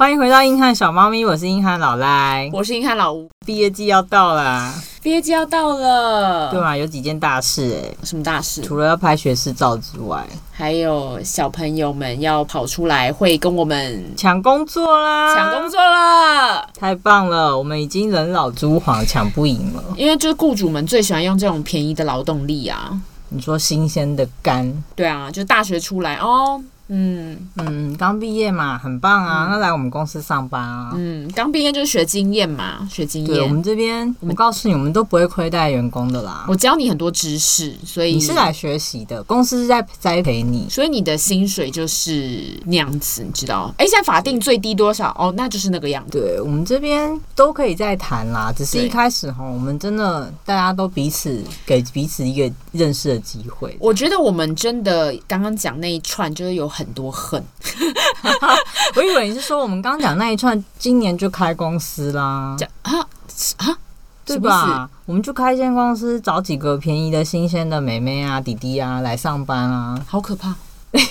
欢迎回到硬汉小猫咪，我是硬汉老赖，我是硬汉老吴。毕业季要到了，毕业季要到了，对啊，有几件大事哎、欸，什么大事？除了要拍学士照之外，还有小朋友们要跑出来会跟我们抢工作啦，抢工作啦，太棒了！我们已经人老珠黄，抢不赢了。因为就是雇主们最喜欢用这种便宜的劳动力啊。你说新鲜的肝？对啊，就大学出来哦。嗯嗯，刚毕业嘛，很棒啊！嗯、那来我们公司上班啊。嗯，刚毕业就是学经验嘛，学经验。我们这边，我告诉你，我们都不会亏待员工的啦。我教你很多知识，所以你是来学习的，公司是在栽培你，所以你的薪水就是那样子，你知道？哎，现在法定最低多少？哦，那就是那个样子。对，我们这边都可以再谈啦，只是一开始哈，我们真的大家都彼此给彼此一个认识的机会。我觉得我们真的刚刚讲那一串，就是有很多恨。我以为你是说我们刚刚讲那一串，今年就开公司啦？啊啊，对吧？我们就开一间公司，找几个便宜的新鲜的妹妹啊、弟弟啊来上班啊，好可怕，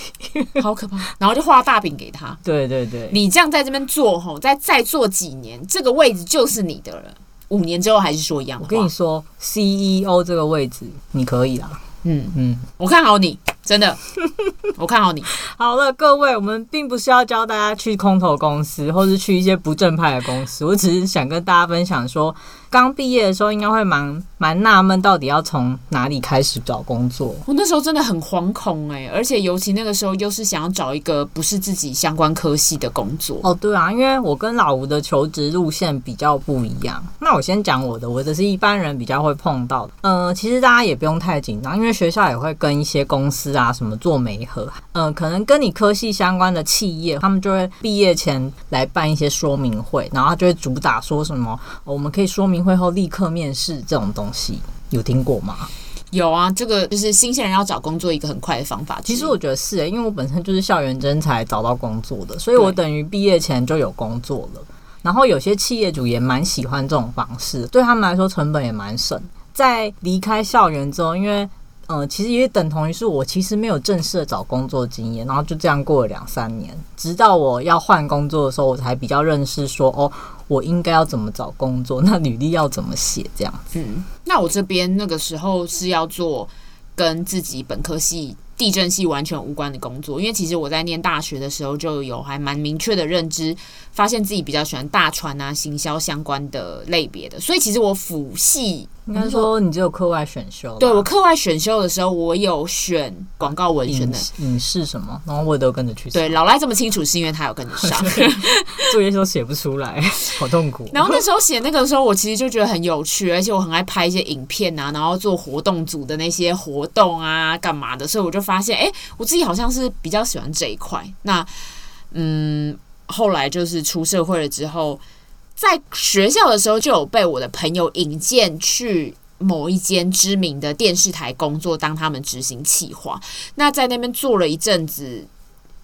好可怕。然后就画大饼给他。对对对，你这样在这边做吼，再再做几年，这个位置就是你的了。五年之后还是说一样的。我跟你说，CEO 这个位置你可以啦。嗯嗯，我看好你。真的，我看好你。好了，各位，我们并不是要教大家去空投公司，或是去一些不正派的公司。我只是想跟大家分享说，刚毕业的时候应该会蛮蛮纳闷，到底要从哪里开始找工作。我那时候真的很惶恐哎、欸，而且尤其那个时候又是想要找一个不是自己相关科系的工作。哦，对啊，因为我跟老吴的求职路线比较不一样。那我先讲我的，我的是一般人比较会碰到的。嗯、呃，其实大家也不用太紧张，因为学校也会跟一些公司啊什么做媒合，嗯、呃，可能跟你科系相关的企业，他们就会毕业前来办一些说明会，然后他就会主打说什么，我们可以说明会后立刻面试这种东西，有听过吗？有啊，这个就是新鲜人要找工作一个很快的方法。其实我觉得是、欸，因为我本身就是校园真才找到工作的，所以我等于毕业前就有工作了。然后有些企业主也蛮喜欢这种方式，对他们来说成本也蛮省。在离开校园之后，因为嗯，其实也等同于是我其实没有正式的找工作经验，然后就这样过了两三年，直到我要换工作的时候，我才比较认识说，哦，我应该要怎么找工作，那履历要怎么写这样子。那我这边那个时候是要做跟自己本科系地震系完全无关的工作，因为其实我在念大学的时候就有还蛮明确的认知，发现自己比较喜欢大船啊、行销相关的类别的，所以其实我辅系。应该说你只有课外选修。对，我课外选修的时候，我有选广告文学的影视什么，然后我也都跟着去。对，老赖这么清楚是因为他有跟着上。作业都写不出来，好痛苦。然后那时候写那个时候，我其实就觉得很有趣，而且我很爱拍一些影片啊，然后做活动组的那些活动啊，干嘛的，所以我就发现，哎，我自己好像是比较喜欢这一块。那嗯，后来就是出社会了之后。在学校的时候就有被我的朋友引荐去某一间知名的电视台工作，当他们执行企划。那在那边做了一阵子，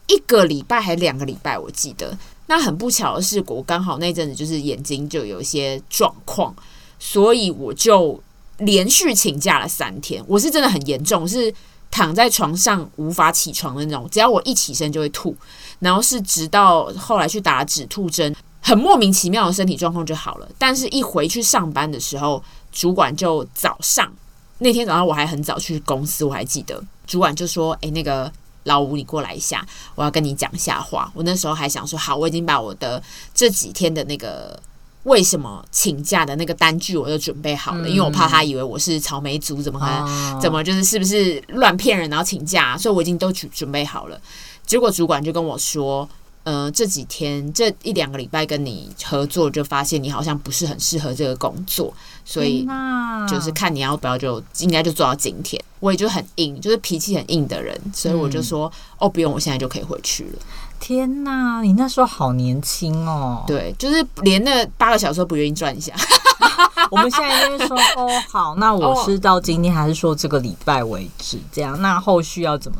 一个礼拜还两个礼拜，我记得。那很不巧的是，我刚好那阵子就是眼睛就有一些状况，所以我就连续请假了三天。我是真的很严重，是躺在床上无法起床的那种，只要我一起身就会吐。然后是直到后来去打止吐针。很莫名其妙的身体状况就好了，但是一回去上班的时候，主管就早上那天早上我还很早去公司，我还记得主管就说：“诶，那个老吴，你过来一下，我要跟你讲一下话。”我那时候还想说：“好，我已经把我的这几天的那个为什么请假的那个单据我都准备好了，因为我怕他以为我是草莓族，怎么可能怎么就是是不是乱骗人然后请假，所以我已经都准准备好了。结果主管就跟我说。”呃，这几天这一两个礼拜跟你合作，就发现你好像不是很适合这个工作，所以就是看你要不要就，应该就做到今天。我也就很硬，就是脾气很硬的人，所以我就说、嗯、哦，不用，我现在就可以回去了。天哪，你那时候好年轻哦。对，就是连那八个小时都不愿意转一下。我们现在就是说哦，好，那我是到今天，还是说这个礼拜为止？这样，那后续要怎么？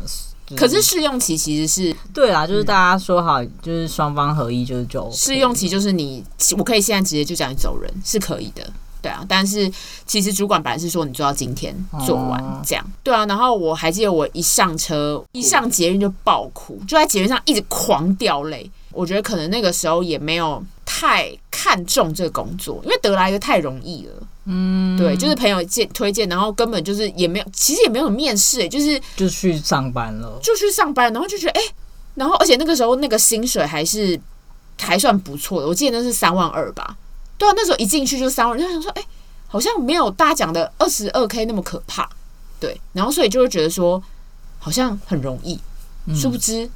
可是试用期其实是对啦，就是大家说好，就是双方合意，就是就试用期就是你，我可以现在直接就叫你走人，是可以的，对啊。但是其实主管本来是说你做到今天做完这样，对啊。然后我还记得我一上车，一上捷运就爆哭，就在捷运上一直狂掉泪。我觉得可能那个时候也没有太看重这个工作，因为得来的太容易了。嗯，对，就是朋友荐推荐，然后根本就是也没有，其实也没有面试，欸，就是就去上班了，就去上班，然后就觉得哎，欸，然后而且那个时候那个薪水还是还算不错的，我记得那是三万二吧。对啊，那时候一进去就三万，就想说哎，欸，好像没有大家讲的二十二 K 那么可怕。对，然后所以就会觉得说好像很容易，殊不知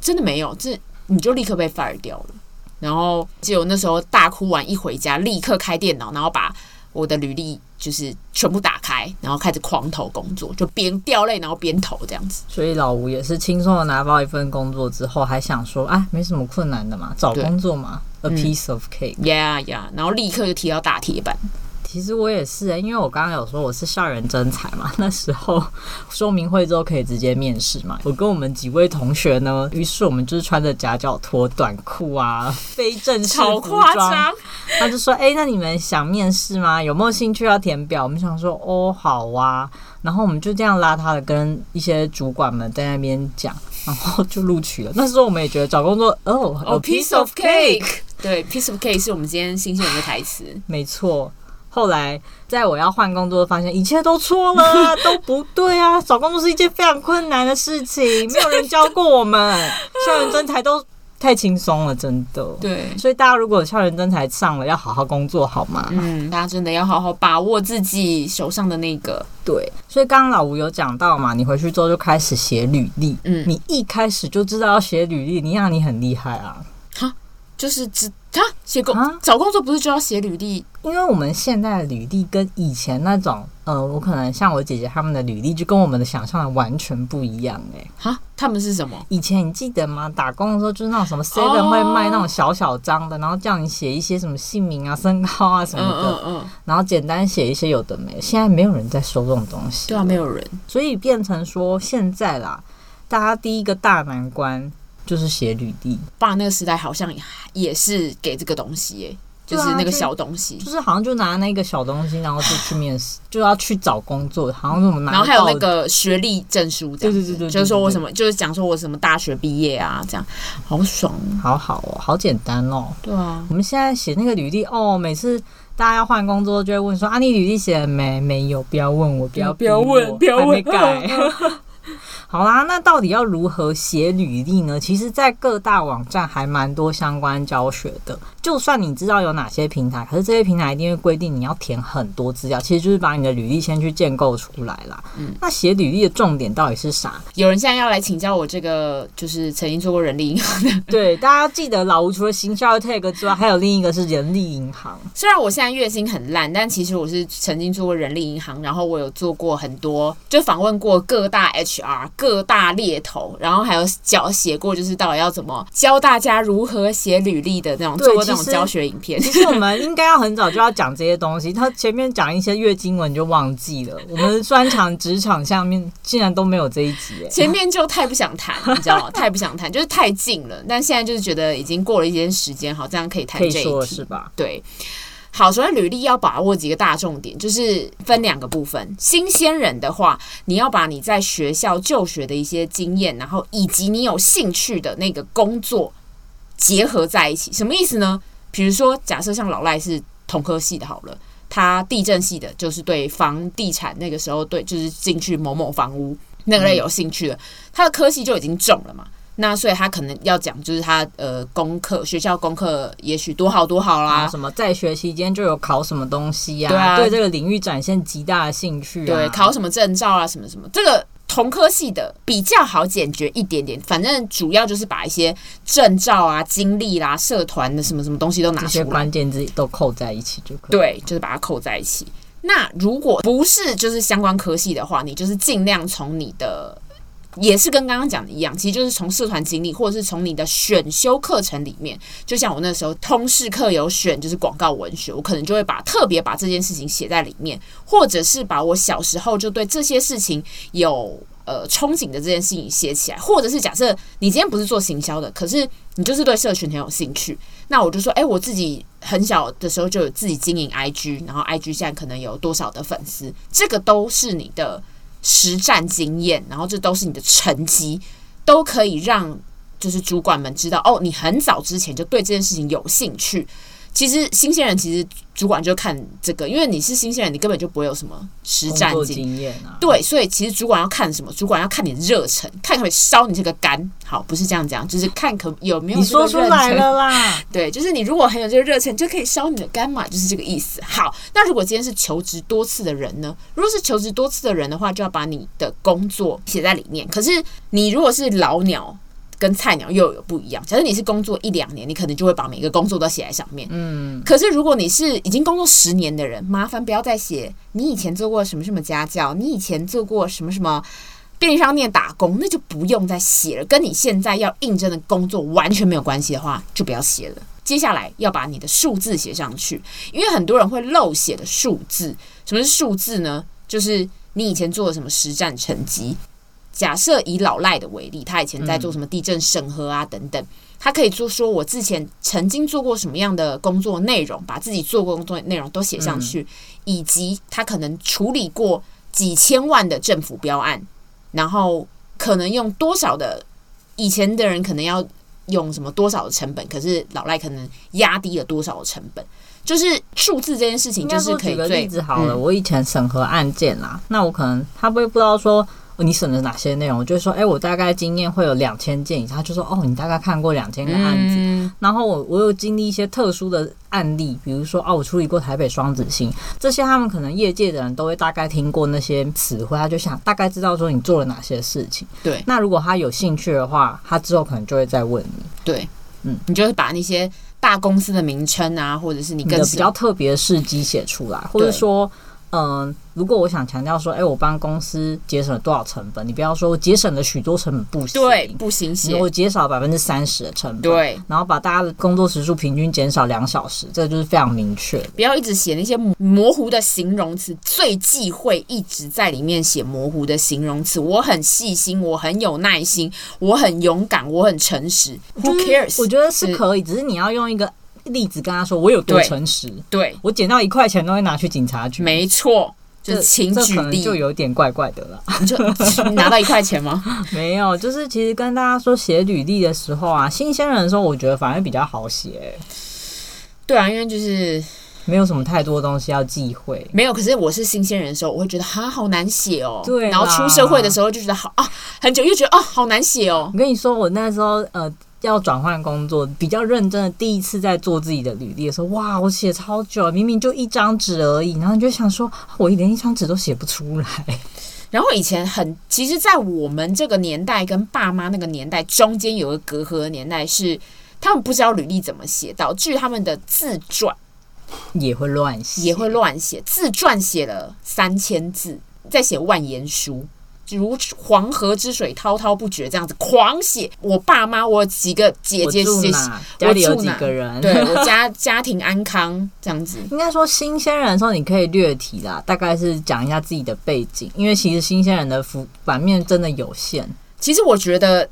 真的没有，这你就立刻被 fire 掉了。然后结果那时候大哭完一回家，立刻开电脑，然后把。我的履历就是全部打开，然后开始狂投工作，就边掉泪然后边投这样子。所以老吴也是轻松的拿到一份工作之后，还想说，啊，没什么困难的嘛，找工作嘛，a piece of cake。Yeah, yeah，然后立刻就提到大铁板。其实我也是、欸，因为我刚刚有说我是校园征才嘛，那时候说明会之后可以直接面试嘛。我跟我们几位同学呢，于是我们就是穿着夹脚拖、短裤啊，非正式服装。他就说：“哎、欸，那你们想面试吗？有没有兴趣要填表？”我们想说：“哦，好啊。”然后我们就这样邋遢的跟一些主管们在那边讲，然后就录取了。那时候我们也觉得找工作哦，哦、oh,，piece of cake，对，piece of cake 是我们今天新鲜人的台词，没错。后来，在我要换工作，发现一切都错了，都不对啊！找工作是一件非常困难的事情，没有人教过我们。校园真才都太轻松了，真的。对，所以大家如果校园真才上了，要好好工作，好吗？嗯，大家真的要好好把握自己手上的那个。对，所以刚刚老吴有讲到嘛，你回去之后就开始写履历。嗯，你一开始就知道要写履历，你让你很厉害啊！哈，就是只。他写工啊找工作不是就要写履历？因为我们现在的履历跟以前那种，呃，我可能像我姐姐他们的履历就跟我们的想象的完全不一样哎、欸。哈，他们是什么？以前你记得吗？打工的时候就是那种什么 seven 会卖那种小小张的，然后叫你写一些什么姓名啊、身高啊什么的，嗯嗯，然后简单写一些有的没。现在没有人在收这种东西，对啊，没有人，所以变成说现在啦，大家第一个大难关。就是写履历，爸那个时代好像也是给这个东西耶，就是那个小东西，就是好像就拿那个小东西，然后就去面试，就要去找工作，好像怎么拿？然后还有那个学历证书，对对对对，就是说我什么，就是讲说我什么大学毕业啊，这样好爽，好好哦，好简单哦。对啊，我们现在写那个履历哦，每次大家要换工作就会问说啊，你履历写了没？没有，不要问我，不要不要问，不要问，改。好啦，那到底要如何写履历呢？其实，在各大网站还蛮多相关教学的。就算你知道有哪些平台，可是这些平台一定会规定你要填很多资料，其实就是把你的履历先去建构出来啦。嗯，那写履历的重点到底是啥？有人现在要来请教我这个，就是曾经做过人力银行的。对，大家要记得老吴除了行销 tag 之外，还有另一个是人力银行。虽然我现在月薪很烂，但其实我是曾经做过人力银行，然后我有做过很多，就访问过各大 HR。各大猎头，然后还有教写过，就是到底要怎么教大家如何写履历的那种，做过那种教学影片。其实我们应该要很早就要讲这些东西，他前面讲一些月经文就忘记了。我们专场职场下面竟然都没有这一集，前面就太不想谈，你知道吗？太不想谈，就是太近了。但现在就是觉得已经过了一些时间，好，这样可以谈这一题是吧？对。好，所以履历要把握几个大重点，就是分两个部分。新鲜人的话，你要把你在学校就学的一些经验，然后以及你有兴趣的那个工作结合在一起。什么意思呢？比如说，假设像老赖是同科系的，好了，他地震系的，就是对房地产那个时候对，就是进去某某房屋那个类有兴趣的，他的科系就已经中了嘛。那所以他可能要讲，就是他呃功课学校功课也许多好多好啦，什么在学期间就有考什么东西呀、啊，对啊，对这个领域展现极大的兴趣、啊，对，考什么证照啊，什么什么，这个同科系的比较好解决一点点，反正主要就是把一些证照啊、经历啦、社团的什么什么东西都拿出来，这些关键字都扣在一起就可以，对，就是把它扣在一起。那如果不是就是相关科系的话，你就是尽量从你的。也是跟刚刚讲的一样，其实就是从社团经历，或者是从你的选修课程里面，就像我那时候通识课有选，就是广告文学，我可能就会把特别把这件事情写在里面，或者是把我小时候就对这些事情有呃憧憬的这件事情写起来，或者是假设你今天不是做行销的，可是你就是对社群很有兴趣，那我就说，哎，我自己很小的时候就有自己经营 IG，然后 IG 现在可能有多少的粉丝，这个都是你的。实战经验，然后这都是你的成绩，都可以让就是主管们知道哦，你很早之前就对这件事情有兴趣。其实新鲜人其实主管就看这个，因为你是新鲜人，你根本就不会有什么实战经验啊。对，所以其实主管要看什么？主管要看你的热忱，看可不可以烧你这个肝。好，不是这样讲，就是看可有没有。你说出来了啦。对，就是你如果很有这个热忱，就可以烧你的肝嘛，就是这个意思。好，那如果今天是求职多次的人呢？如果是求职多次的人的话，就要把你的工作写在里面。可是你如果是老鸟。跟菜鸟又有不一样。假设你是工作一两年，你可能就会把每个工作都写在上面。嗯。可是如果你是已经工作十年的人，麻烦不要再写你以前做过什么什么家教，你以前做过什么什么便利商店打工，那就不用再写了。跟你现在要应征的工作完全没有关系的话，就不要写了。接下来要把你的数字写上去，因为很多人会漏写的数字。什么是数字呢？就是你以前做了什么实战成绩。假设以老赖的为例，他以前在做什么地震审核啊等等，他可以做说我之前曾经做过什么样的工作内容，把自己做过工作内容都写上去，以及他可能处理过几千万的政府标案，然后可能用多少的以前的人可能要用什么多少的成本，可是老赖可能压低了多少的成本，就是数字这件事情，就是可以举个例子好了，我以前审核案件啦，那我可能他不会不知道说。你审了哪些内容？我就说，哎、欸，我大概经验会有两千件以上。他就说，哦，你大概看过两千个案子。嗯、然后我我有经历一些特殊的案例，比如说，哦，我处理过台北双子星这些，他们可能业界的人都会大概听过那些词汇，他就想大概知道说你做了哪些事情。对。那如果他有兴趣的话，他之后可能就会再问你。对，嗯，你就是把那些大公司的名称啊，或者是你更比较特别的事迹写出来，或者说。嗯，如果我想强调说，哎、欸，我帮公司节省了多少成本？你不要说我节省了许多成本，不行，对，不行写，我减少百分之三十的成本，对，然后把大家的工作时数平均减少两小时，这个就是非常明确。不要一直写那些模糊的形容词，最忌讳一直在里面写模糊的形容词。我很细心，我很有耐心，我很勇敢，我很诚实。Who cares？我觉得是可以，只是你要用一个。例子跟他说，我有多诚实，对，我捡到一块钱都会拿去警察局，没错，就请举例，就有点怪怪的了。你就拿到一块钱吗？没有，就是其实跟大家说写履历的时候啊，新鲜人的时候，我觉得反而比较好写。对啊，因为就是没有什么太多东西要忌讳。没有，可是我是新鲜人的时候，我会觉得哈好难写哦。对，然后出社会的时候就觉得好啊，很久又觉得啊好难写哦。我跟你说，我那时候呃。要转换工作，比较认真的第一次在做自己的履历的时候，哇，我写超久，明明就一张纸而已，然后你就想说，我连一张纸都写不出来。然后以前很，其实，在我们这个年代跟爸妈那个年代中间有个隔阂的年代是，他们不知道履历怎么写，导致他们的自传也会乱写，也会乱写，自传写了三千字，在写万言书。如黄河之水滔滔不绝，这样子狂写。我爸妈，我几个姐姐，我住哪？家里有几个人？对我家 家庭安康这样子。应该说新鲜人的时候，你可以略提啦，大概是讲一下自己的背景，因为其实新鲜人的幅版面真的有限。其实我觉得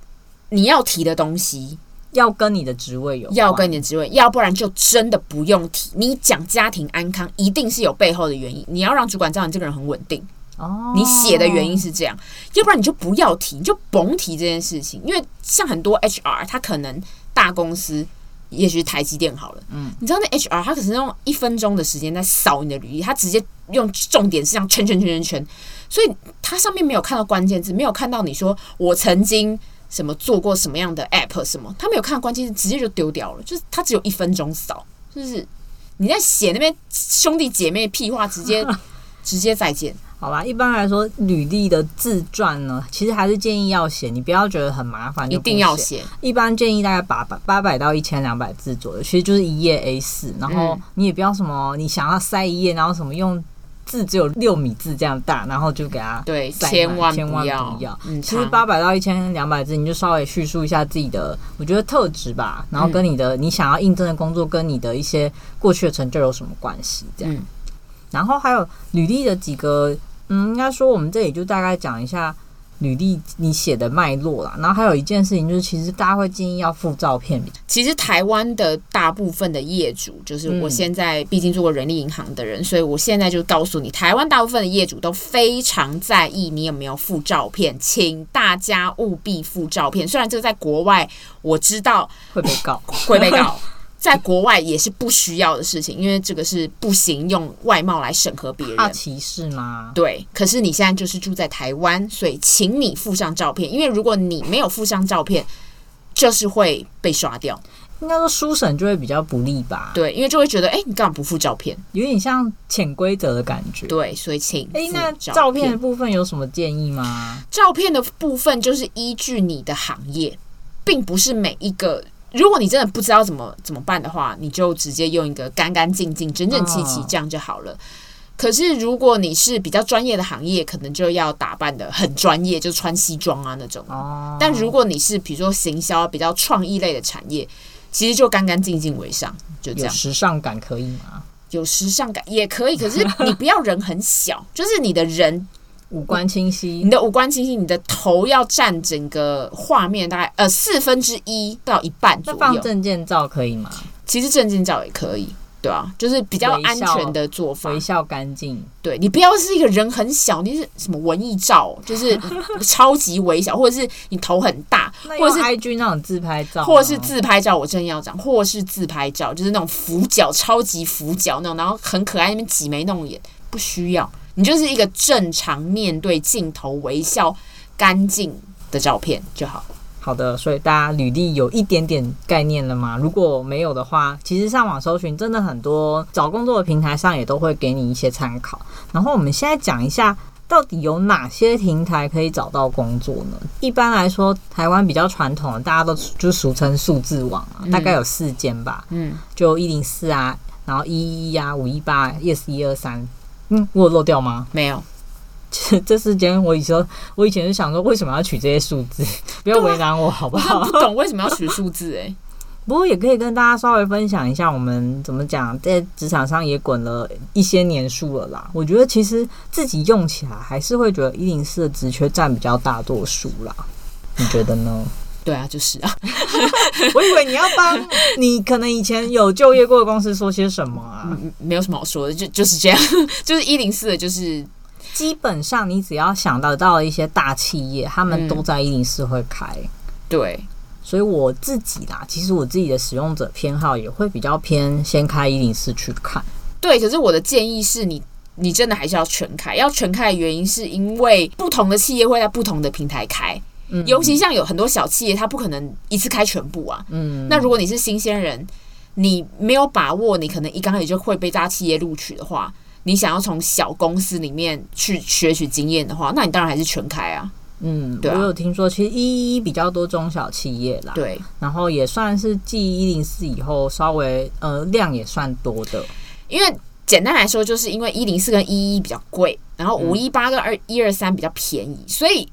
你要提的东西要跟你的职位有，要跟你的职位，要不然就真的不用提。你讲家庭安康，一定是有背后的原因。你要让主管知道你这个人很稳定。哦，你写的原因是这样，要不然你就不要提，你就甭提这件事情。因为像很多 HR，他可能大公司，也许是台积电好了，嗯，你知道那 HR 他可是用一分钟的时间在扫你的履历，他直接用重点是这样圈圈圈圈圈，所以他上面没有看到关键字，没有看到你说我曾经什么做过什么样的 app 什么，他没有看到关键字，直接就丢掉了，就是他只有一分钟扫，就是你在写那边兄弟姐妹屁话，直接 直接再见。好吧，一般来说，履历的自传呢，其实还是建议要写，你不要觉得很麻烦，一定要写。一般建议大概八百八百到一千两百字左右，其实就是一页 A 四。然后你也不要什么，你想要塞一页，然后什么用字只有六米字这样大，然后就给它对，千万千万不要。嗯，其实八百到一千两百字，你就稍微叙述一下自己的，我觉得特质吧，然后跟你的你想要应征的工作跟你的一些过去的成就有什么关系？这样。然后还有履历的几个。嗯，应该说我们这里就大概讲一下，履历你写的脉络啦。然后还有一件事情就是，其实大家会建议要附照片。其实台湾的大部分的业主，就是我现在毕竟做过人力银行的人，嗯、所以我现在就告诉你，台湾大部分的业主都非常在意你有没有附照片，请大家务必附照片。虽然这个在国外我知道会被告，会被告。在国外也是不需要的事情，因为这个是不行用外貌来审核别人。怕歧视吗？对。可是你现在就是住在台湾，所以请你附上照片，因为如果你没有附上照片，就是会被刷掉。应该说书审就会比较不利吧？对，因为就会觉得，哎，你干嘛不附照片？有点像潜规则的感觉。对，所以请。哎，那照片的部分有什么建议吗？照片的部分就是依据你的行业，并不是每一个。如果你真的不知道怎么怎么办的话，你就直接用一个干干净净、整整齐齐这样就好了。Oh. 可是如果你是比较专业的行业，可能就要打扮的很专业，就穿西装啊那种。Oh. 但如果你是比如说行销比较创意类的产业，其实就干干净净为上，就这样。有时尚感可以吗？有时尚感也可以，可是你不要人很小，就是你的人。五官清晰，你的五官清晰，你的头要占整个画面大概呃四分之一到一半左右。那放证件照可以吗？其实证件照也可以，对啊，就是比较安全的做法，微笑干净。对，你不要是一个人很小，你是什么文艺照，就是 超级微小，或者是你头很大，或者是 IG 那种自拍照，或者是自拍照，我真要讲，或者是自拍照，就是那种俯角，超级俯角那种，然后很可爱，那边挤眉弄眼，不需要。你就是一个正常面对镜头、微笑、干净的照片就好。好的，所以大家履历有一点点概念了吗？如果没有的话，其实上网搜寻真的很多找工作的平台上也都会给你一些参考。然后我们现在讲一下，到底有哪些平台可以找到工作呢？一般来说，台湾比较传统的，大家都就俗称数字网啊，大概有四间吧。嗯，就一零四啊，然后一一一啊，五一八，yes 一二三。嗯，我有漏掉吗？没有。这这时间，我以前我以前就想说，为什么要取这些数字？不要为难我，好不好？我不懂为什么要取数字哎、欸。不过也可以跟大家稍微分享一下，我们怎么讲，在职场上也滚了一些年数了啦。我觉得其实自己用起来还是会觉得一零四的职缺占比较大多数啦。你觉得呢？对啊，就是啊。我以为你要帮你可能以前有就业过的公司说些什么啊？没有什么好说的，就就是这样，就是一零四的，就是基本上你只要想得到一些大企业，他们都在一零四会开。嗯、对，所以我自己啦，其实我自己的使用者偏好也会比较偏先开一零四去看。对，可是我的建议是你，你真的还是要全开。要全开的原因是因为不同的企业会在不同的平台开。尤其像有很多小企业，它不可能一次开全部啊。嗯，那如果你是新鲜人，你没有把握，你可能一刚开始就会被大企业录取的话，你想要从小公司里面去学取经验的话，那你当然还是全开啊。嗯，对啊，我有听说，其实一一比较多中小企业啦。对，然后也算是继一零四以后稍微呃量也算多的。因为简单来说，就是因为一零四跟一一比较贵，然后五一八跟二一二三比较便宜，所以。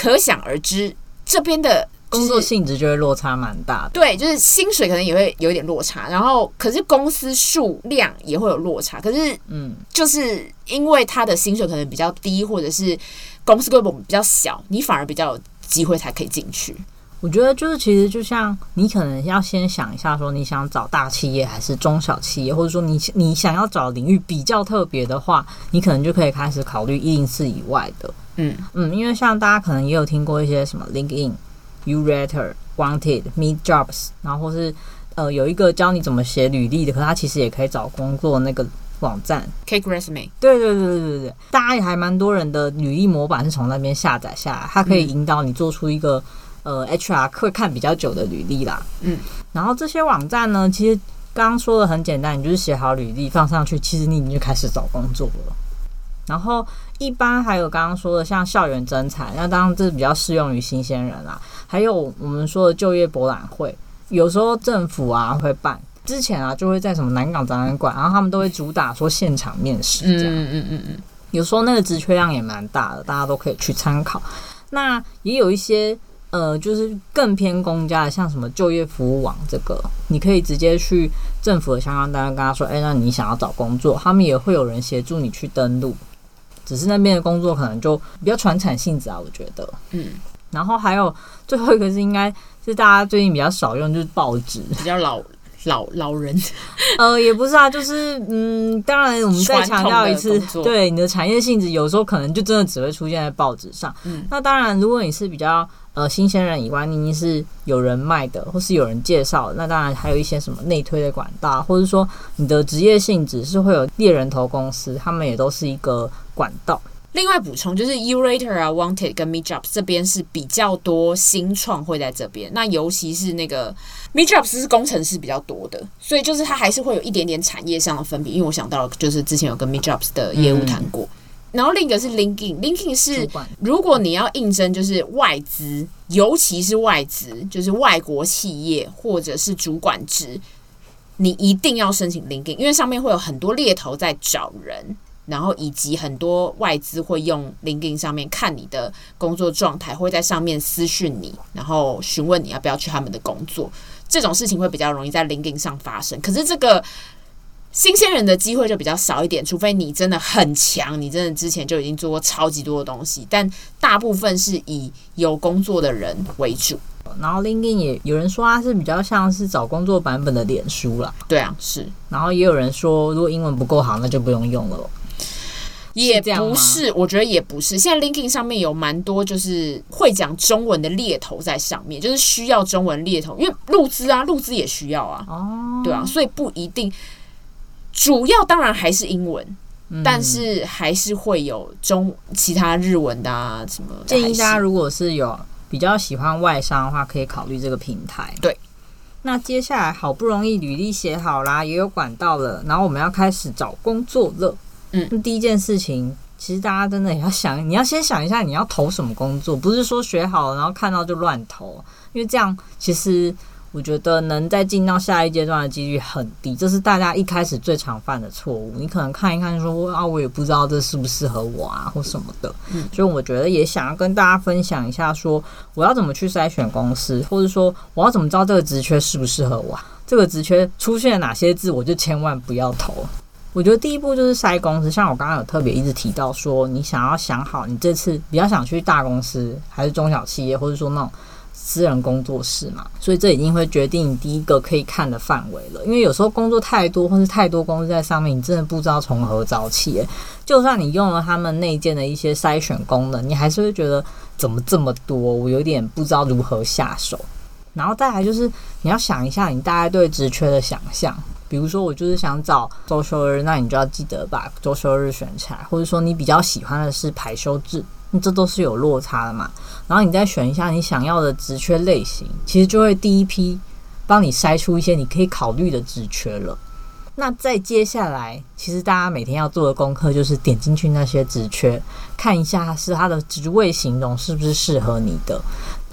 可想而知，这边的工作性质就会落差蛮大的。对，就是薪水可能也会有一点落差，然后可是公司数量也会有落差。可是，嗯，就是因为他的薪水可能比较低，或者是公司规模比较小，你反而比较有机会才可以进去。我觉得就是其实就像你可能要先想一下，说你想找大企业还是中小企业，或者说你你想要找领域比较特别的话，你可能就可以开始考虑一零四以外的。嗯嗯，因为像大家可能也有听过一些什么 LinkedIn、YouRater、Wanted、Meet Jobs，然后或是呃有一个教你怎么写履历的，可是它其实也可以找工作那个网站 Cake Resume。对对对对对对，大家也还蛮多人的履历模板是从那边下载下来，它可以引导你做出一个。呃，HR 会看比较久的履历啦，嗯，然后这些网站呢，其实刚刚说的很简单，你就是写好履历放上去，其实你已经就开始找工作了。然后一般还有刚刚说的像校园征才，那当然这是比较适用于新鲜人啦。还有我们说的就业博览会，有时候政府啊会办，之前啊就会在什么南港展览馆，然后他们都会主打说现场面试这样，嗯嗯嗯嗯，有时候那个职缺量也蛮大的，大家都可以去参考。那也有一些。呃，就是更偏公家的，像什么就业服务网这个，你可以直接去政府的相关单位跟他说，哎，那你想要找工作，他们也会有人协助你去登录。只是那边的工作可能就比较传产性质啊，我觉得。嗯，然后还有最后一个是应该是大家最近比较少用，就是报纸，比较老。老老人，呃，也不是啊，就是嗯，当然我们再强调一次，对你的产业性质，有时候可能就真的只会出现在报纸上。嗯，那当然，如果你是比较呃新鲜人以外，你是有人脉的，或是有人介绍，那当然还有一些什么内推的管道，或者说你的职业性质是会有猎人头公司，他们也都是一个管道。另外补充就是 Yourator 啊，Wanted 跟 MeetJobs 这边是比较多新创会在这边，那尤其是那个 MeetJobs 是工程师比较多的，所以就是它还是会有一点点产业上的分别。因为我想到就是之前有跟 MeetJobs 的业务谈过，嗯、然后另一个是 LinkedIn，LinkedIn 是如果你要应征就是外资，尤其是外资，就是外国企业或者是主管职，你一定要申请 LinkedIn，因为上面会有很多猎头在找人。然后以及很多外资会用 LinkedIn 上面看你的工作状态，会在上面私讯你，然后询问你要不要去他们的工作。这种事情会比较容易在 LinkedIn 上发生。可是这个新鲜人的机会就比较少一点，除非你真的很强，你真的之前就已经做过超级多的东西。但大部分是以有工作的人为主。然后 LinkedIn 也有人说它是比较像是找工作版本的脸书啦。对啊，是。然后也有人说，如果英文不够好，那就不用用了。也不是，我觉得也不是。现在 LinkedIn 上面有蛮多就是会讲中文的猎头在上面，就是需要中文猎头，因为陆资啊，陆资也需要啊，哦，对啊，所以不一定。主要当然还是英文，嗯、但是还是会有中其他日文的啊什么。建议大家如果是有比较喜欢外商的话，可以考虑这个平台。对，那接下来好不容易履历写好啦，也有管道了，然后我们要开始找工作了。嗯，那第一件事情，其实大家真的也要想，你要先想一下你要投什么工作，不是说学好了然后看到就乱投，因为这样其实我觉得能再进到下一阶段的几率很低，这是大家一开始最常犯的错误。你可能看一看说啊，我也不知道这适不适合我啊，或什么的。嗯，所以我觉得也想要跟大家分享一下，说我要怎么去筛选公司，或者说我要怎么知道这个职缺适不适合我，这个职缺出现了哪些字，我就千万不要投。我觉得第一步就是筛公司，像我刚刚有特别一直提到说，你想要想好你这次比较想去大公司还是中小企业，或者说那种私人工作室嘛，所以这已经会决定你第一个可以看的范围了。因为有时候工作太多，或是太多公司在上面，你真的不知道从何找起。就算你用了他们内建的一些筛选功能，你还是会觉得怎么这么多，我有点不知道如何下手。然后再来就是你要想一下你大概对职缺的想象。比如说，我就是想找周休日，那你就要记得把周休日选起来，或者说你比较喜欢的是排休制，那这都是有落差的嘛。然后你再选一下你想要的职缺类型，其实就会第一批帮你筛出一些你可以考虑的职缺了。那再接下来，其实大家每天要做的功课就是点进去那些职缺，看一下是它的职位形容是不是适合你的。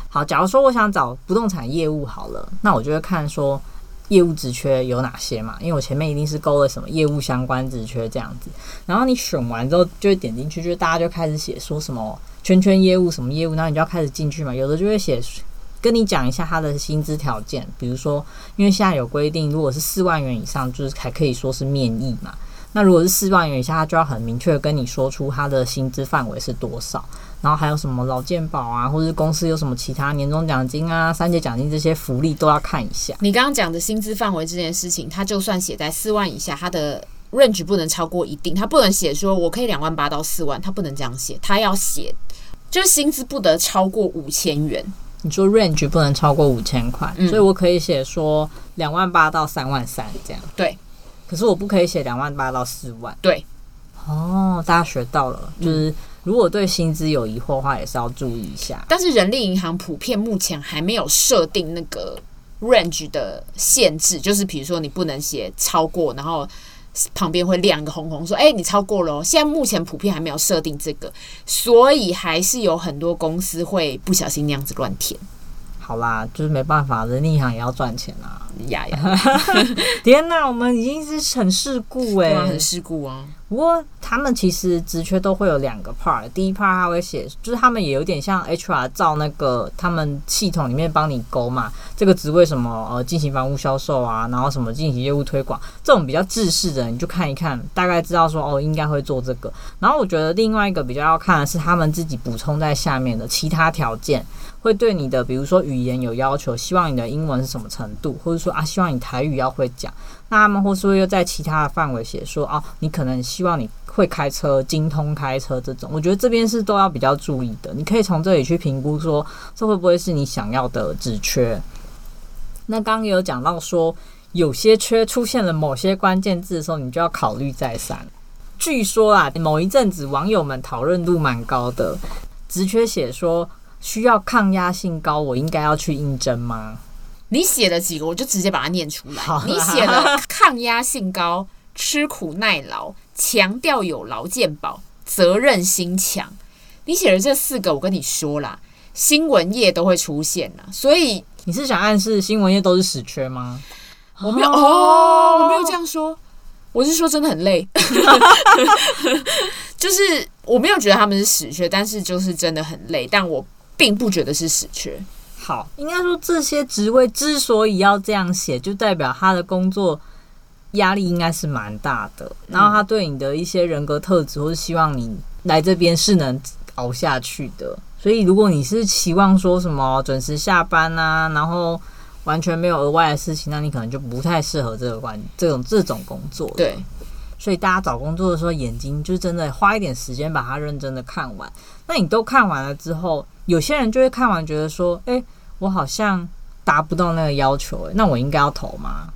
好，假如说我想找不动产业务好了，那我就会看说。业务职缺有哪些嘛？因为我前面一定是勾了什么业务相关职缺这样子，然后你选完之后就会点进去，就是大家就开始写说什么圈圈业务什么业务，然后你就要开始进去嘛。有的就会写跟你讲一下他的薪资条件，比如说因为现在有规定，如果是四万元以上，就是还可以说是面议嘛。那如果是四万元以下，他就要很明确跟你说出他的薪资范围是多少。然后还有什么劳健保啊，或者是公司有什么其他年终奖金啊、三节奖金这些福利都要看一下。你刚刚讲的薪资范围这件事情，它就算写在四万以下，它的 range 不能超过一定，它不能写说我可以两万八到四万，它不能这样写，它要写就是薪资不得超过五千元。你说 range 不能超过五千块，嗯，所以我可以写说两万八到三万三这样。对，可是我不可以写两万八到四万。对，哦，大家学到了，就是。如果对薪资有疑惑的话，也是要注意一下。但是人力银行普遍目前还没有设定那个 range 的限制，就是比如说你不能写超过，然后旁边会亮一个红红说：“哎，你超过了。”现在目前普遍还没有设定这个，所以还是有很多公司会不小心那样子乱填。好啦，就是没办法，人力银行也要赚钱 啦。呀呀！天哪，我们已经是很世故哎、欸，很世故啊。不过他们其实职缺都会有两个 part，第一 part 他会写，就是他们也有点像 HR 照那个他们系统里面帮你勾嘛，这个职位什么呃进行房屋销售啊，然后什么进行业务推广，这种比较制式的你就看一看，大概知道说哦应该会做这个。然后我觉得另外一个比较要看的是他们自己补充在下面的其他条件，会对你的比如说语言有要求，希望你的英文是什么程度，或者说啊希望你台语要会讲。那他们或是又在其他的范围写说哦，你可能希望你会开车，精通开车这种，我觉得这边是都要比较注意的。你可以从这里去评估说，这会不会是你想要的职缺。那刚刚有讲到说，有些缺出现了某些关键字的时候，你就要考虑再三。据说啊，某一阵子网友们讨论度蛮高的，职缺写说需要抗压性高，我应该要去应征吗？你写了几个，我就直接把它念出来。你写了抗压性高、吃苦耐劳、强调有劳健保、责任心强。你写了这四个，我跟你说啦，新闻业都会出现啦。所以你是想暗示新闻业都是死缺吗？我没有哦，我没有这样说。我是说真的很累，就是我没有觉得他们是死缺，但是就是真的很累。但我并不觉得是死缺。好，应该说这些职位之所以要这样写，就代表他的工作压力应该是蛮大的。然后他对你的一些人格特质，或是希望你来这边是能熬下去的。所以，如果你是期望说什么准时下班啊，然后完全没有额外的事情，那你可能就不太适合这个关这种这种工作。对，所以大家找工作的时候，眼睛就真的花一点时间把它认真的看完。那你都看完了之后，有些人就会看完觉得说，哎。我好像达不到那个要求，欸，那我应该要投吗？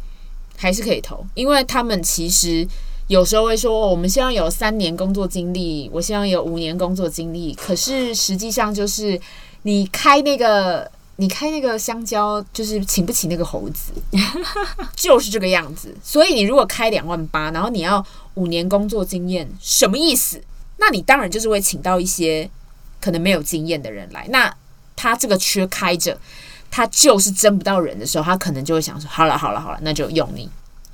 还是可以投？因为他们其实有时候会说，我们希望有三年工作经历，我希望有五年工作经历。可是实际上就是你开那个，你开那个香蕉，就是请不起那个猴子，就是这个样子。所以你如果开两万八，然后你要五年工作经验，什么意思？那你当然就是会请到一些可能没有经验的人来。那他这个缺开着，他就是争不到人的时候，他可能就会想说：好了，好了，好了，那就用你。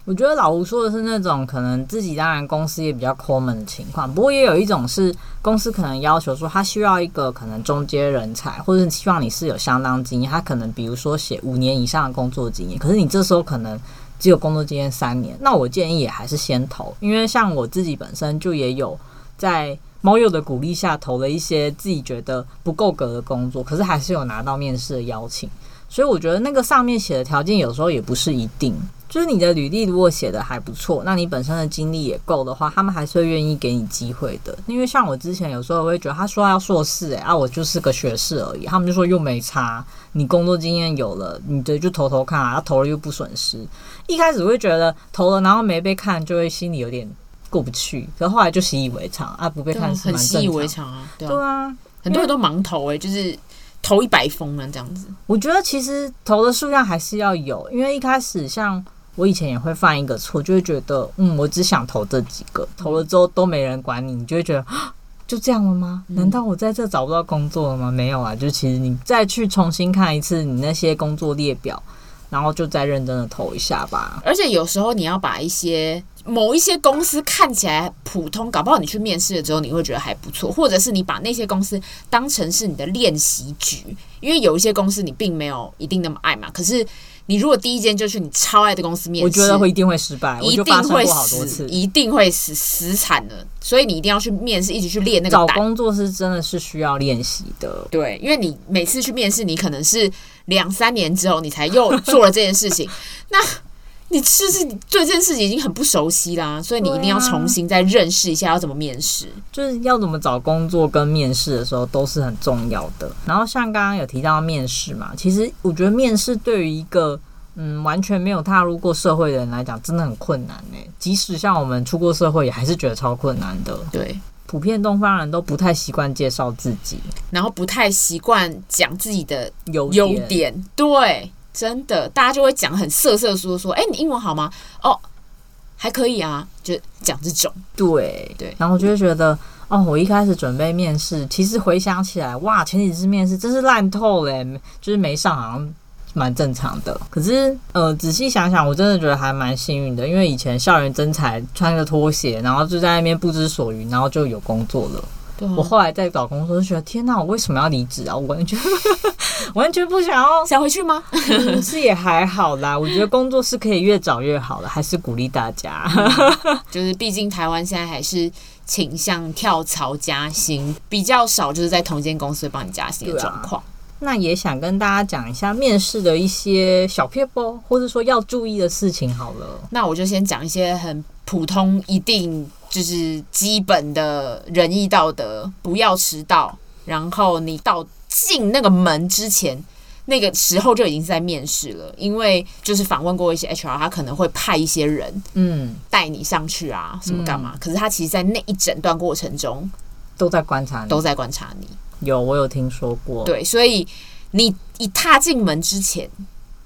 我觉得老吴说的是那种可能自己当然公司也比较抠门的情况，不过也有一种是公司可能要求说他需要一个可能中阶人才，或者是希望你是有相当经验，他可能比如说写五年以上的工作经验，可是你这时候可能只有工作经验三年，那我建议也还是先投，因为像我自己本身就也有在。猫友的鼓励下，投了一些自己觉得不够格的工作，可是还是有拿到面试的邀请。所以我觉得那个上面写的条件有时候也不是一定，就是你的履历如果写的还不错，那你本身的经历也够的话，他们还是会愿意给你机会的。因为像我之前有时候会觉得他说要硕士、欸，哎啊，我就是个学士而已，他们就说又没差，你工作经验有了，你的就投投看啊，投了又不损失。一开始会觉得投了然后没被看，就会心里有点。过不去，可是后来就习以为常啊，不被看。很习以为常啊，对啊，很多人都盲投诶、欸，就是投一百封啊这样子。我觉得其实投的数量还是要有，因为一开始像我以前也会犯一个错，就会觉得嗯，我只想投这几个，投了之后都没人管你，你就会觉得 就这样了吗？难道我在这找不到工作了吗？没有啊，就其实你再去重新看一次你那些工作列表，然后就再认真的投一下吧。而且有时候你要把一些。某一些公司看起来普通，搞不好你去面试了之后，你会觉得还不错，或者是你把那些公司当成是你的练习局，因为有一些公司你并没有一定那么爱嘛。可是你如果第一间就去你超爱的公司面试，我觉得会一定会失败，一定会死，一定会死死惨的。所以你一定要去面试，一直去练那个。找工作是真的是需要练习的，对，因为你每次去面试，你可能是两三年之后你才又做了这件事情，那。你是是对这件事情已经很不熟悉啦，所以你一定要重新再认识一下要怎么面试，就是要怎么找工作跟面试的时候都是很重要的。然后像刚刚有提到面试嘛，其实我觉得面试对于一个嗯完全没有踏入过社会的人来讲，真的很困难呢。即使像我们出过社会，也还是觉得超困难的。对，普遍东方人都不太习惯介绍自己，然后不太习惯讲自己的优优点，对。真的，大家就会讲很瑟瑟说说，哎、欸，你英文好吗？哦，还可以啊，就讲这种。对对，然后我就会觉得，哦，我一开始准备面试，其实回想起来，哇，前几次面试真是烂透了，就是没上，好像蛮正常的。可是呃，仔细想想，我真的觉得还蛮幸运的，因为以前校园征才穿个拖鞋，然后就在那边不知所云，然后就有工作了。对我后来在找工作就觉得，天哪，我为什么要离职啊？我完全 完全不想要，想回去吗？是也还好啦，我觉得工作是可以越早越好的，还是鼓励大家。嗯、就是毕竟台湾现在还是倾向跳槽加薪比较少，就是在同一间公司帮你加薪的状况。那也想跟大家讲一下面试的一些小撇步，或者说要注意的事情。好了，那我就先讲一些很普通、一定就是基本的仁义道德，不要迟到。然后你到进那个门之前，那个时候就已经在面试了，因为就是访问过一些 HR，他可能会派一些人，嗯，带你上去啊，什么干嘛？嗯、可是他其实，在那一整段过程中，都在观察你，都在观察你。有，我有听说过。对，所以你一踏进门之前，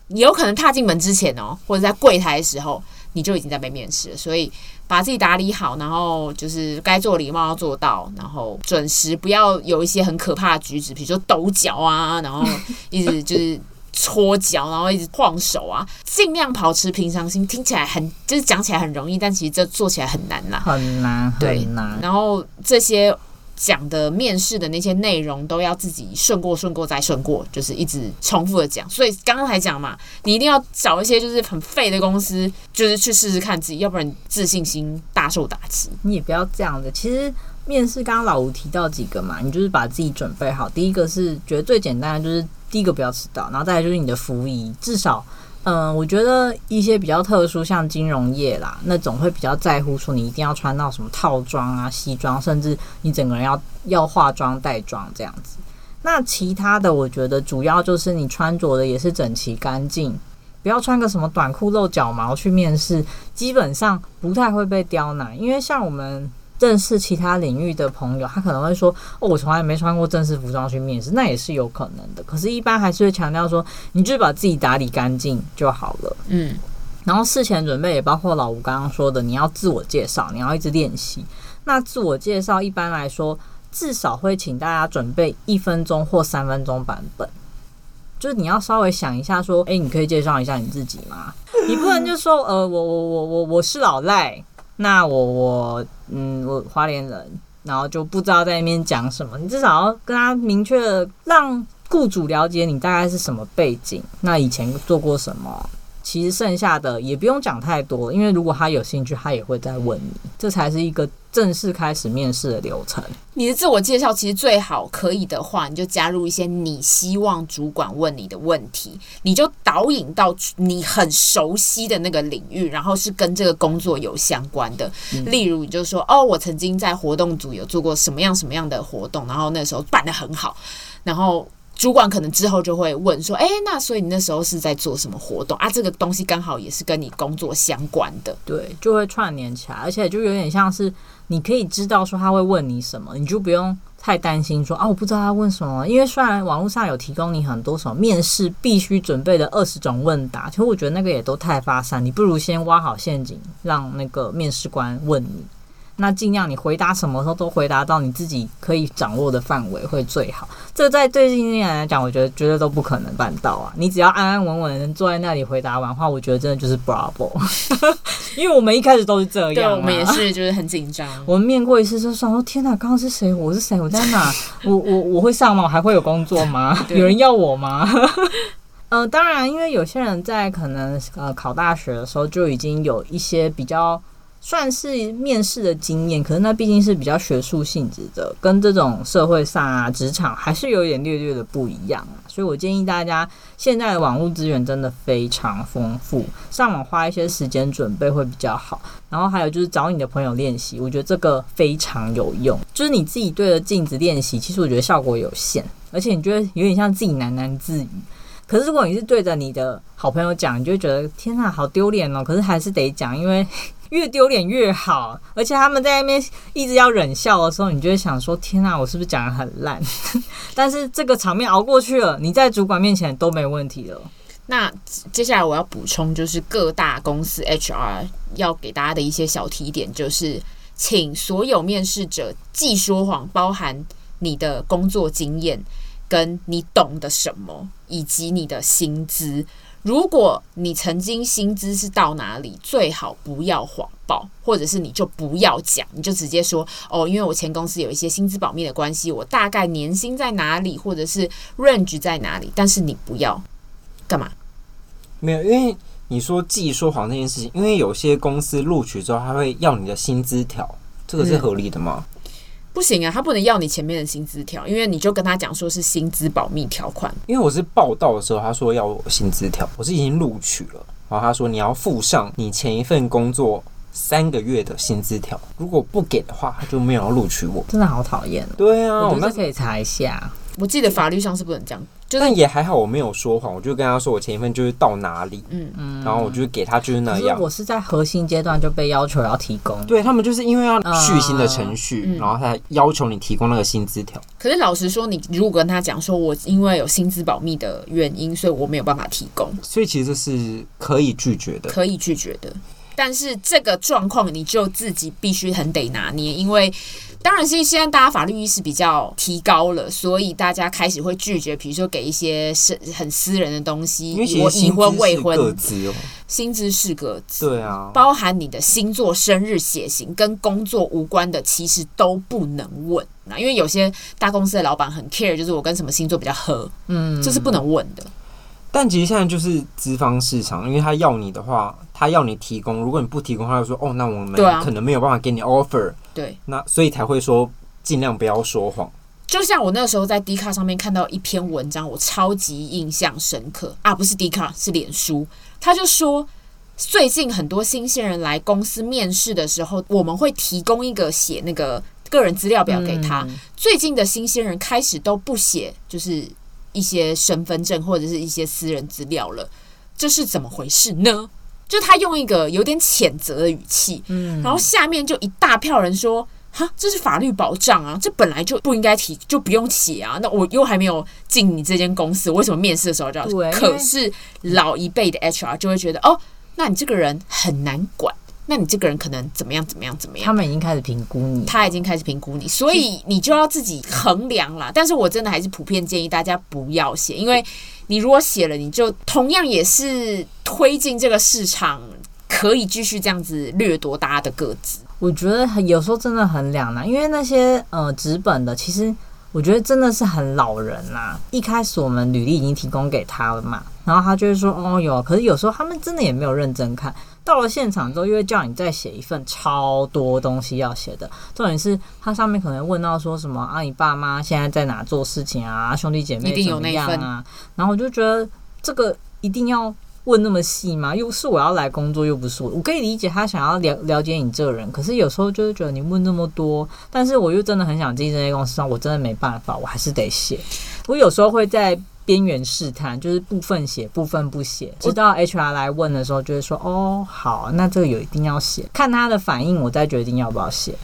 你有可能踏进门之前哦，或者在柜台的时候，你就已经在被面试了。所以把自己打理好，然后就是该做礼貌要做到，然后准时，不要有一些很可怕的举止，比如说抖脚啊，然后一直就是搓脚，然后一直晃手啊，尽量保持平常心。听起来很，就是讲起来很容易，但其实这做起来很难啦，很难，很难。然后这些。讲的面试的那些内容都要自己顺过、顺过再顺过，就是一直重复的讲。所以刚刚才讲嘛，你一定要找一些就是很废的公司，就是去试试看自己，要不然自信心大受打击。你也不要这样的。其实面试刚刚老吴提到几个嘛，你就是把自己准备好。第一个是觉得最简单的，就是第一个不要迟到，然后再来就是你的服仪，至少。嗯，我觉得一些比较特殊，像金融业啦，那种会比较在乎说你一定要穿到什么套装啊、西装，甚至你整个人要要化妆带妆这样子。那其他的，我觉得主要就是你穿着的也是整齐干净，不要穿个什么短裤露脚毛去面试，基本上不太会被刁难，因为像我们。正式其他领域的朋友，他可能会说：“哦，我从来没穿过正式服装去面试。”那也是有可能的。可是，一般还是会强调说：“你就把自己打理干净就好了。”嗯。然后事前准备也包括老吴刚刚说的，你要自我介绍，你要一直练习。那自我介绍一般来说，至少会请大家准备一分钟或三分钟版本，就是你要稍微想一下说：“诶，你可以介绍一下你自己吗？”你不能就说：“呃，我我我我我是老赖。”那我我嗯，我花莲人，然后就不知道在那边讲什么。你至少要跟他明确让雇主了解你大概是什么背景，那以前做过什么。其实剩下的也不用讲太多，因为如果他有兴趣，他也会再问你。这才是一个正式开始面试的流程。你的自我介绍其实最好可以的话，你就加入一些你希望主管问你的问题，你就导引到你很熟悉的那个领域，然后是跟这个工作有相关的。嗯、例如，你就说哦，我曾经在活动组有做过什么样什么样的活动，然后那时候办得很好，然后。主管可能之后就会问说：“诶，那所以你那时候是在做什么活动啊？这个东西刚好也是跟你工作相关的，对，就会串联起来，而且就有点像是你可以知道说他会问你什么，你就不用太担心说啊，我不知道他问什么。因为虽然网络上有提供你很多什么面试必须准备的二十种问答，其实我觉得那个也都太发散，你不如先挖好陷阱，让那个面试官问你。”那尽量你回答什么时候都回答到你自己可以掌握的范围会最好。这在对新人来讲，我觉得绝对都不可能办到啊！你只要安安稳稳的坐在那里回答完话，我觉得真的就是 bravo。因为我们一开始都是这样，对，我们也是就是很紧张。我们面过一次就说：“说天哪，刚刚是谁？我是谁？我在哪？我我我会上吗？我还会有工作吗？有人要我吗？”嗯、呃，当然，因为有些人在可能呃考大学的时候就已经有一些比较。算是面试的经验，可是那毕竟是比较学术性质的，跟这种社会上啊、职场还是有点略略的不一样啊。所以我建议大家，现在的网络资源真的非常丰富，上网花一些时间准备会比较好。然后还有就是找你的朋友练习，我觉得这个非常有用。就是你自己对着镜子练习，其实我觉得效果有限，而且你觉得有点像自己喃喃自语。可是如果你是对着你的好朋友讲，你就会觉得天哪，好丢脸哦。可是还是得讲，因为。越丢脸越好，而且他们在那边一直要忍笑的时候，你就会想说：天啊，我是不是讲得很烂？但是这个场面熬过去了，你在主管面前都没问题了。那接下来我要补充，就是各大公司 HR 要给大家的一些小提点，就是请所有面试者既说谎，包含你的工作经验跟你懂得什么。以及你的薪资。如果你曾经薪资是到哪里，最好不要谎报，或者是你就不要讲，你就直接说哦，因为我前公司有一些薪资保密的关系，我大概年薪在哪里，或者是 range 在哪里，但是你不要干嘛？没有，因为你说既说谎这件事情，因为有些公司录取之后，他会要你的薪资条，这个是合理的吗？嗯不行啊，他不能要你前面的薪资条，因为你就跟他讲说是薪资保密条款。因为我是报道的时候，他说要我薪资条，我是已经录取了，然后他说你要附上你前一份工作三个月的薪资条，如果不给的话，他就没有要录取我。真的好讨厌。对啊，我们可以查一下。我记得法律上是不能这样。就是、但也还好，我没有说谎，我就跟他说我前一份就是到哪里，嗯嗯，然后我就给他就是那样。我是在核心阶段就被要求要提供，对他们就是因为要续薪的程序，嗯、然后他要求你提供那个薪资条。可是老实说，你如果跟他讲说我因为有薪资保密的原因，所以我没有办法提供，所以其实是可以拒绝的，可以拒绝的。但是这个状况你就自己必须很得拿捏，因为。当然是现在大家法律意识比较提高了，所以大家开始会拒绝，比如说给一些是很私人的东西，我已婚未婚，薪资是个资，对啊，包含你的星座、生日、血型跟工作无关的，其实都不能问。那因为有些大公司的老板很 care，就是我跟什么星座比较合，嗯，这是不能问的。但其实现在就是资方市场，因为他要你的话，他要你提供，如果你不提供，他就说哦，那我们可能没有办法给你 offer。对，那所以才会说尽量不要说谎。就像我那个时候在 D 卡上面看到一篇文章，我超级印象深刻啊，不是 D 卡，是脸书。他就说，最近很多新鲜人来公司面试的时候，我们会提供一个写那个个人资料表给他。嗯、最近的新鲜人开始都不写，就是。一些身份证或者是一些私人资料了，这是怎么回事呢？就他用一个有点谴责的语气，嗯，然后下面就一大票人说：“哈，这是法律保障啊，这本来就不应该提，就不用写啊。”那我又还没有进你这间公司，为什么面试的时候就要？对，可是老一辈的 HR 就会觉得：“哦，那你这个人很难管。”那你这个人可能怎么样怎么样怎么样？他们已经开始评估你，他已经开始评估你，所以你就要自己衡量啦。但是我真的还是普遍建议大家不要写，因为你如果写了，你就同样也是推进这个市场，可以继续这样子掠夺大家的个子。我觉得有时候真的很两难，因为那些呃纸本的，其实我觉得真的是很老人啦。一开始我们履历已经提供给他了嘛，然后他就会说哦有，可是有时候他们真的也没有认真看。到了现场之后，又会叫你再写一份超多东西要写的。重点是，它上面可能问到说什么啊，你爸妈现在在哪做事情啊？兄弟姐妹怎么样啊？然后我就觉得这个一定要问那么细吗？又是我要来工作，又不是我。我可以理解他想要了了解你这个人，可是有时候就是觉得你问那么多，但是我又真的很想进这些公司上，我真的没办法，我还是得写。我有时候会在。边缘试探，就是部分写，部分不写，直到 HR 来问的时候，就会说：“哦，好，那这个有一定要写，看他的反应，我再决定要不要写。”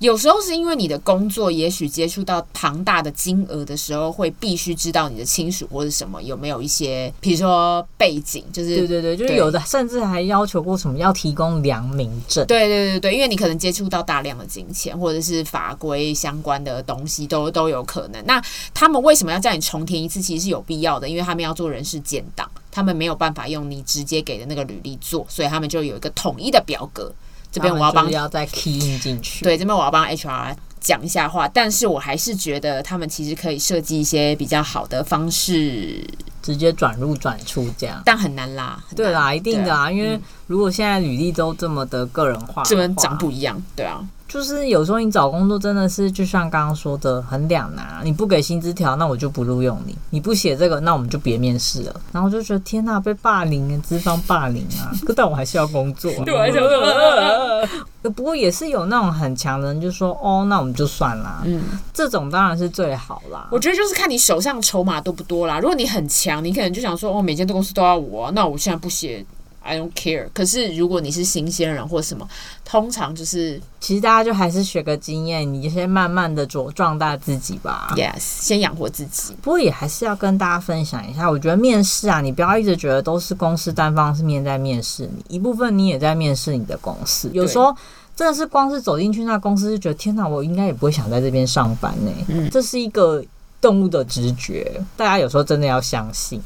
有时候是因为你的工作，也许接触到庞大的金额的时候，会必须知道你的亲属或者什么有没有一些，比如说背景，就是对对对，就是有的甚至还要求过什么要提供良民证。对对对对，因为你可能接触到大量的金钱或者是法规相关的东西都都有可能。那他们为什么要叫你重填一次？其实是有必要的，因为他们要做人事建档，他们没有办法用你直接给的那个履历做，所以他们就有一个统一的表格。这边我要帮要再 key in 进去，对，这边我要帮 HR 讲一下话，但是我还是觉得他们其实可以设计一些比较好的方式，直接转入转出这样，但很难啦。对啦，一定的啊，啊因为如果现在履历都这么的个人化，这边长不一样，对啊。就是有时候你找工作真的是就像刚刚说的很两难，你不给薪资条，那我就不录用你；你不写这个，那我们就别面试了。然后就觉得天哪，被霸凌啊，资方霸凌啊！可但我还是要工作。对，不过也是有那种很强的人，就说哦，那我们就算啦。嗯，这种当然是最好啦。我觉得就是看你手上筹码多不多啦。如果你很强，你可能就想说哦，每间公司都要我啊，那我现在不写。I don't care。可是如果你是新鲜人或什么，通常就是其实大家就还是学个经验，你先慢慢的茁壮大自己吧。Yes，先养活自己。不过也还是要跟大家分享一下，我觉得面试啊，你不要一直觉得都是公司单方是面在面试你，一部分你也在面试你的公司。有时候真的是光是走进去那公司，就觉得天哪，我应该也不会想在这边上班呢。嗯，这是一个。动物的直觉，大家有时候真的要相信。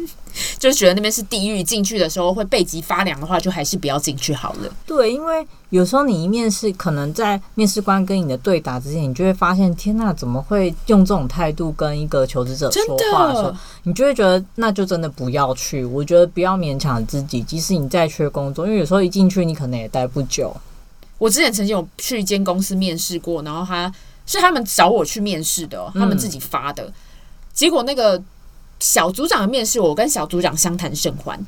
就觉得那边是地狱，进去的时候会背脊发凉的话，就还是不要进去好了。对，因为有时候你一面试，可能在面试官跟你的对答之前，你就会发现，天哪，怎么会用这种态度跟一个求职者说话的时候，你就会觉得那就真的不要去。我觉得不要勉强自己，即使你再缺工作，因为有时候一进去你可能也待不久。我之前曾经有去一间公司面试过，然后他是他们找我去面试的，他们自己发的，嗯、结果那个。小组长的面试，我跟小组长相谈甚欢。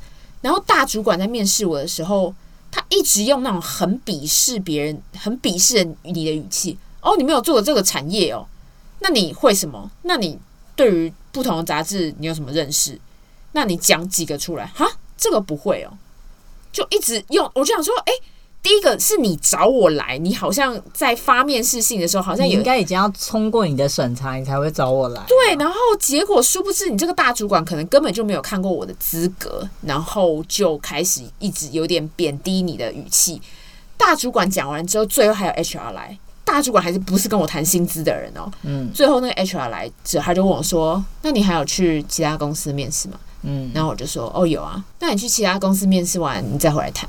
然后大主管在面试我的时候，他一直用那种很鄙视别人、很鄙视你的语气。哦，你没有做过这个产业哦？那你会什么？那你对于不同的杂志你有什么认识？那你讲几个出来？哈，这个不会哦。就一直用，我就想说，哎。第一个是你找我来，你好像在发面试信的时候，好像也应该已经要通过你的审查，你才会找我来。对，然后结果殊不知，你这个大主管可能根本就没有看过我的资格，然后就开始一直有点贬低你的语气。大主管讲完之后，最后还有 HR 来，大主管还是不是跟我谈薪资的人哦。嗯，最后那个 HR 来之后，他就问我说：“那你还有去其他公司面试吗？”嗯，然后我就说：“哦，有啊。那你去其他公司面试完，你再回来谈。”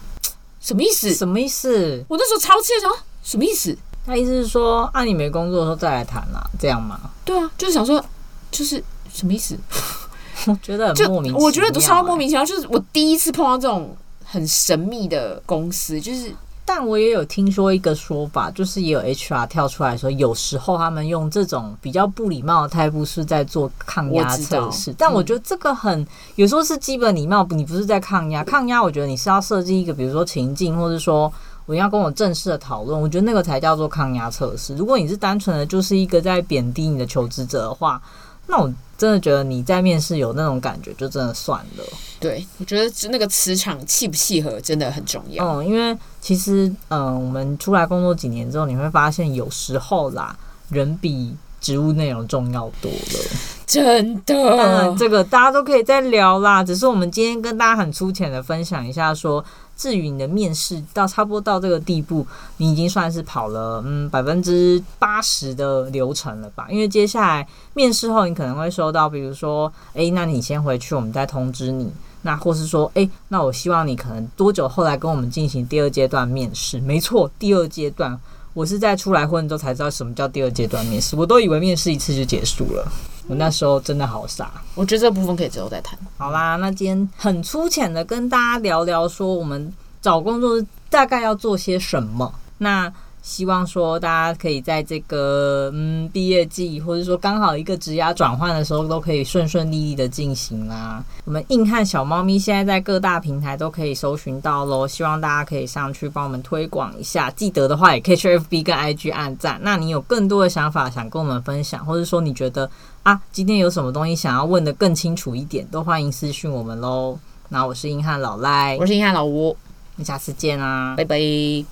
什么意思？什么意思？我那时候超气的，说什么意思？他意思是说，啊，你没工作的时候再来谈啦，这样吗？对啊，就是想说，就是什么意思？我觉得很莫名其妙，我觉得都超莫名其妙。就是我第一次碰到这种很神秘的公司，就是。但我也有听说一个说法，就是也有 HR 跳出来说，有时候他们用这种比较不礼貌的态度是在做抗压测试。但我觉得这个很、嗯、有时候是基本礼貌，你不是在抗压。抗压，我觉得你是要设计一个，比如说情境，或者说我要跟我正式的讨论，我觉得那个才叫做抗压测试。如果你是单纯的就是一个在贬低你的求职者的话，那我真的觉得你在面试有那种感觉，就真的算了。对，我觉得那个磁场契不契合真的很重要。嗯，因为其实，嗯，我们出来工作几年之后，你会发现有时候啦，人比职务内容重要多了。真的，当然这个大家都可以再聊啦。只是我们今天跟大家很粗浅的分享一下说。至于你的面试到差不多到这个地步，你已经算是跑了嗯百分之八十的流程了吧？因为接下来面试后，你可能会收到，比如说，哎，那你先回去，我们再通知你。那或是说，哎，那我希望你可能多久后来跟我们进行第二阶段面试？没错，第二阶段，我是在出来混之后才知道什么叫第二阶段面试，我都以为面试一次就结束了。我那时候真的好傻，我觉得这部分可以之后再谈。好啦，那今天很粗浅的跟大家聊聊，说我们找工作大概要做些什么。那希望说大家可以在这个嗯毕业季，或者说刚好一个职涯转换的时候，都可以顺顺利利的进行啦。我们硬汉小猫咪现在在各大平台都可以搜寻到喽，希望大家可以上去帮我们推广一下。记得的话，也可以去 FB 跟 IG 按赞。那你有更多的想法想跟我们分享，或者说你觉得啊今天有什么东西想要问的更清楚一点，都欢迎私讯我们喽。那我是硬汉老赖，我是硬汉老吴，那下次见啦，拜拜。